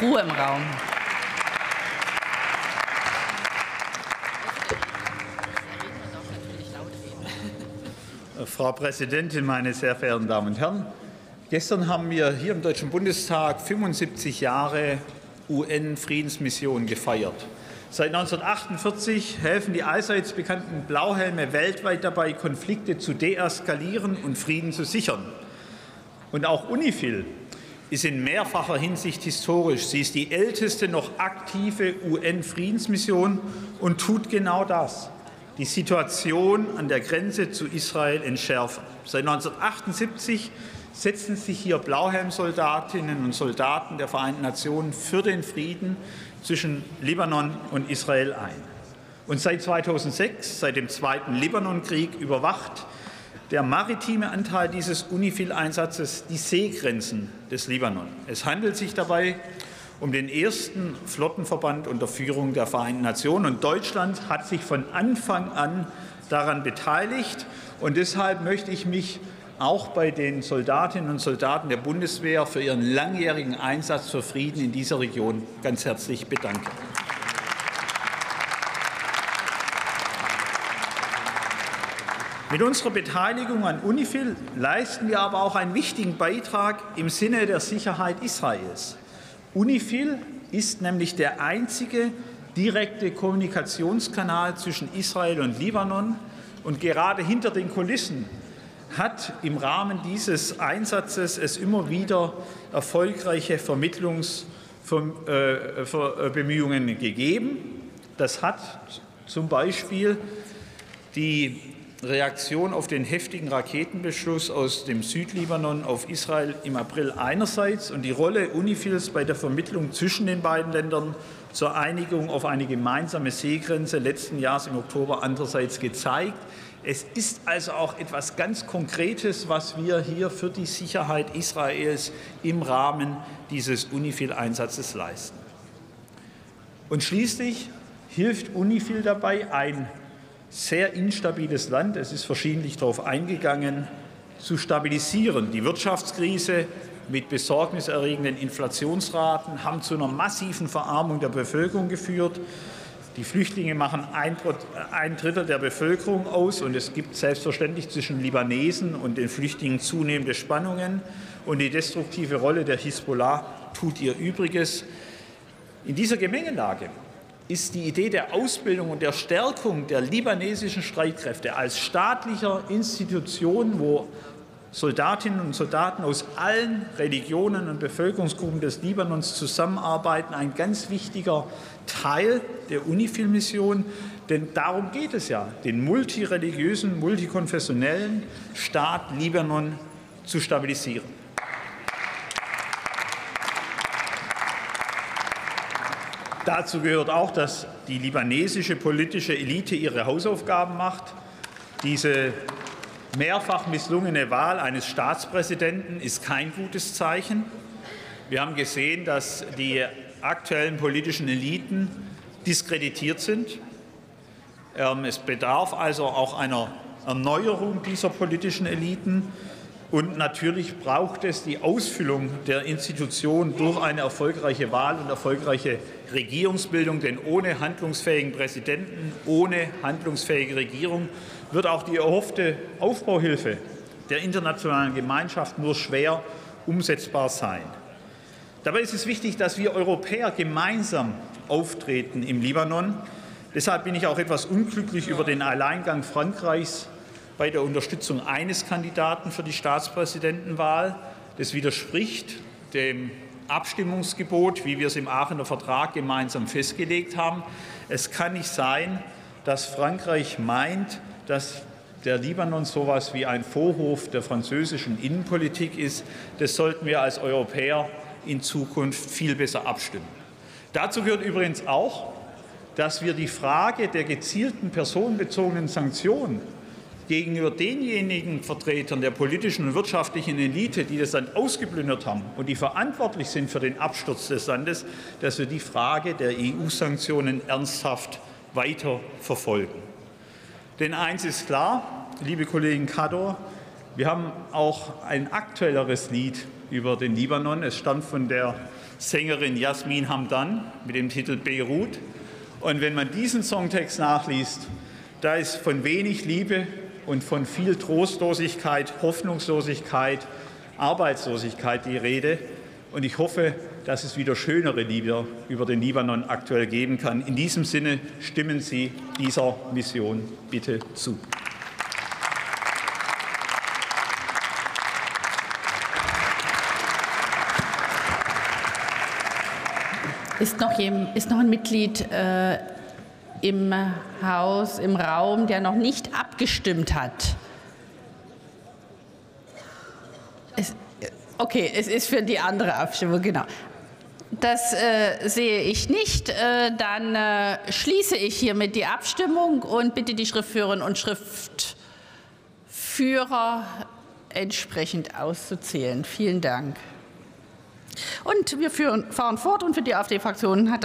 Ruhe im Raum. Frau Präsidentin, meine sehr verehrten Damen und Herren! Gestern haben wir hier im Deutschen Bundestag 75 Jahre UN-Friedensmission gefeiert. Seit 1948 helfen die allseits bekannten Blauhelme weltweit dabei, Konflikte zu deeskalieren und Frieden zu sichern. Und auch UNIFIL ist in mehrfacher Hinsicht historisch. Sie ist die älteste noch aktive UN-Friedensmission und tut genau das die Situation an der Grenze zu Israel entschärfen. Seit 1978 setzen sich hier Blauhelmsoldatinnen und Soldaten der Vereinten Nationen für den Frieden zwischen Libanon und Israel ein. Und seit 2006, seit dem Zweiten Libanonkrieg, überwacht der maritime Anteil dieses UNIFIL-Einsatzes die Seegrenzen des Libanon. Es handelt sich dabei um den ersten Flottenverband unter Führung der Vereinten Nationen. Und Deutschland hat sich von Anfang an daran beteiligt. Und deshalb möchte ich mich auch bei den Soldatinnen und Soldaten der Bundeswehr für ihren langjährigen Einsatz für Frieden in dieser Region ganz herzlich bedanken. Mit unserer Beteiligung an UNIFIL leisten wir aber auch einen wichtigen Beitrag im Sinne der Sicherheit Israels. UNIFIL ist nämlich der einzige direkte Kommunikationskanal zwischen Israel und Libanon. Und gerade hinter den Kulissen hat im Rahmen dieses Einsatzes es immer wieder erfolgreiche Vermittlungsbemühungen gegeben. Das hat zum Beispiel die Reaktion auf den heftigen Raketenbeschluss aus dem Südlibanon auf Israel im April einerseits und die Rolle UNIFILs bei der Vermittlung zwischen den beiden Ländern zur Einigung auf eine gemeinsame Seegrenze letzten Jahres im Oktober andererseits gezeigt. Es ist also auch etwas ganz Konkretes, was wir hier für die Sicherheit Israels im Rahmen dieses UNIFIL-Einsatzes leisten. Und schließlich hilft UNIFIL dabei, ein sehr instabiles Land, es ist verschiedentlich darauf eingegangen, zu stabilisieren. Die Wirtschaftskrise mit besorgniserregenden Inflationsraten haben zu einer massiven Verarmung der Bevölkerung geführt. Die Flüchtlinge machen ein, Drittel der Bevölkerung aus, und es gibt selbstverständlich zwischen Libanesen und den Flüchtlingen zunehmende Spannungen. Und die destruktive Rolle der Hisbollah tut ihr Übriges. In dieser Gemengelage ist die Idee der Ausbildung und der Stärkung der libanesischen Streitkräfte als staatlicher Institution, wo Soldatinnen und Soldaten aus allen Religionen und Bevölkerungsgruppen des Libanons zusammenarbeiten, ein ganz wichtiger Teil der UNIFIL-Mission. Denn darum geht es ja, den multireligiösen, multikonfessionellen Staat Libanon zu stabilisieren. Dazu gehört auch, dass die libanesische politische Elite ihre Hausaufgaben macht. Diese mehrfach misslungene Wahl eines Staatspräsidenten ist kein gutes Zeichen. Wir haben gesehen, dass die aktuellen politischen Eliten diskreditiert sind. Ähm, es bedarf also auch einer Erneuerung dieser politischen Eliten. Und natürlich braucht es die Ausfüllung der Institution durch eine erfolgreiche Wahl und erfolgreiche Regierungsbildung. Denn ohne handlungsfähigen Präsidenten, ohne handlungsfähige Regierung wird auch die erhoffte Aufbauhilfe der internationalen Gemeinschaft nur schwer umsetzbar sein. Dabei ist es wichtig, dass wir Europäer gemeinsam auftreten im Libanon. Deshalb bin ich auch etwas unglücklich über den Alleingang Frankreichs bei der Unterstützung eines Kandidaten für die Staatspräsidentenwahl. Das widerspricht dem Abstimmungsgebot, wie wir es im Aachener Vertrag gemeinsam festgelegt haben. Es kann nicht sein, dass Frankreich meint, dass der Libanon so etwas wie ein Vorhof der französischen Innenpolitik ist. Das sollten wir als Europäer in Zukunft viel besser abstimmen. Dazu gehört übrigens auch, dass wir die Frage der gezielten personenbezogenen Sanktionen gegenüber denjenigen Vertretern der politischen und wirtschaftlichen Elite, die das Land ausgeplündert haben und die verantwortlich sind für den Absturz des Landes, dass wir die Frage der EU-Sanktionen ernsthaft weiter verfolgen. Denn eins ist klar, liebe Kollegen Kador, Wir haben auch ein aktuelleres Lied über den Libanon. Es stammt von der Sängerin Jasmin Hamdan mit dem Titel Beirut. Und wenn man diesen Songtext nachliest, da ist von wenig Liebe und von viel Trostlosigkeit, Hoffnungslosigkeit, Arbeitslosigkeit die Rede. Und ich hoffe, dass es wieder schönere Lieder über den Libanon aktuell geben kann. In diesem Sinne stimmen Sie dieser Mission bitte zu. Ist noch, ist noch ein Mitglied äh, im Haus, im Raum, der noch nicht abgestimmt hat? Es, okay, es ist für die andere Abstimmung, genau. Das äh, sehe ich nicht. Äh, dann äh, schließe ich hiermit die Abstimmung und bitte die Schriftführerinnen und Schriftführer entsprechend auszuzählen. Vielen Dank. Und wir führen, fahren fort und für die AfD-Fraktion hat das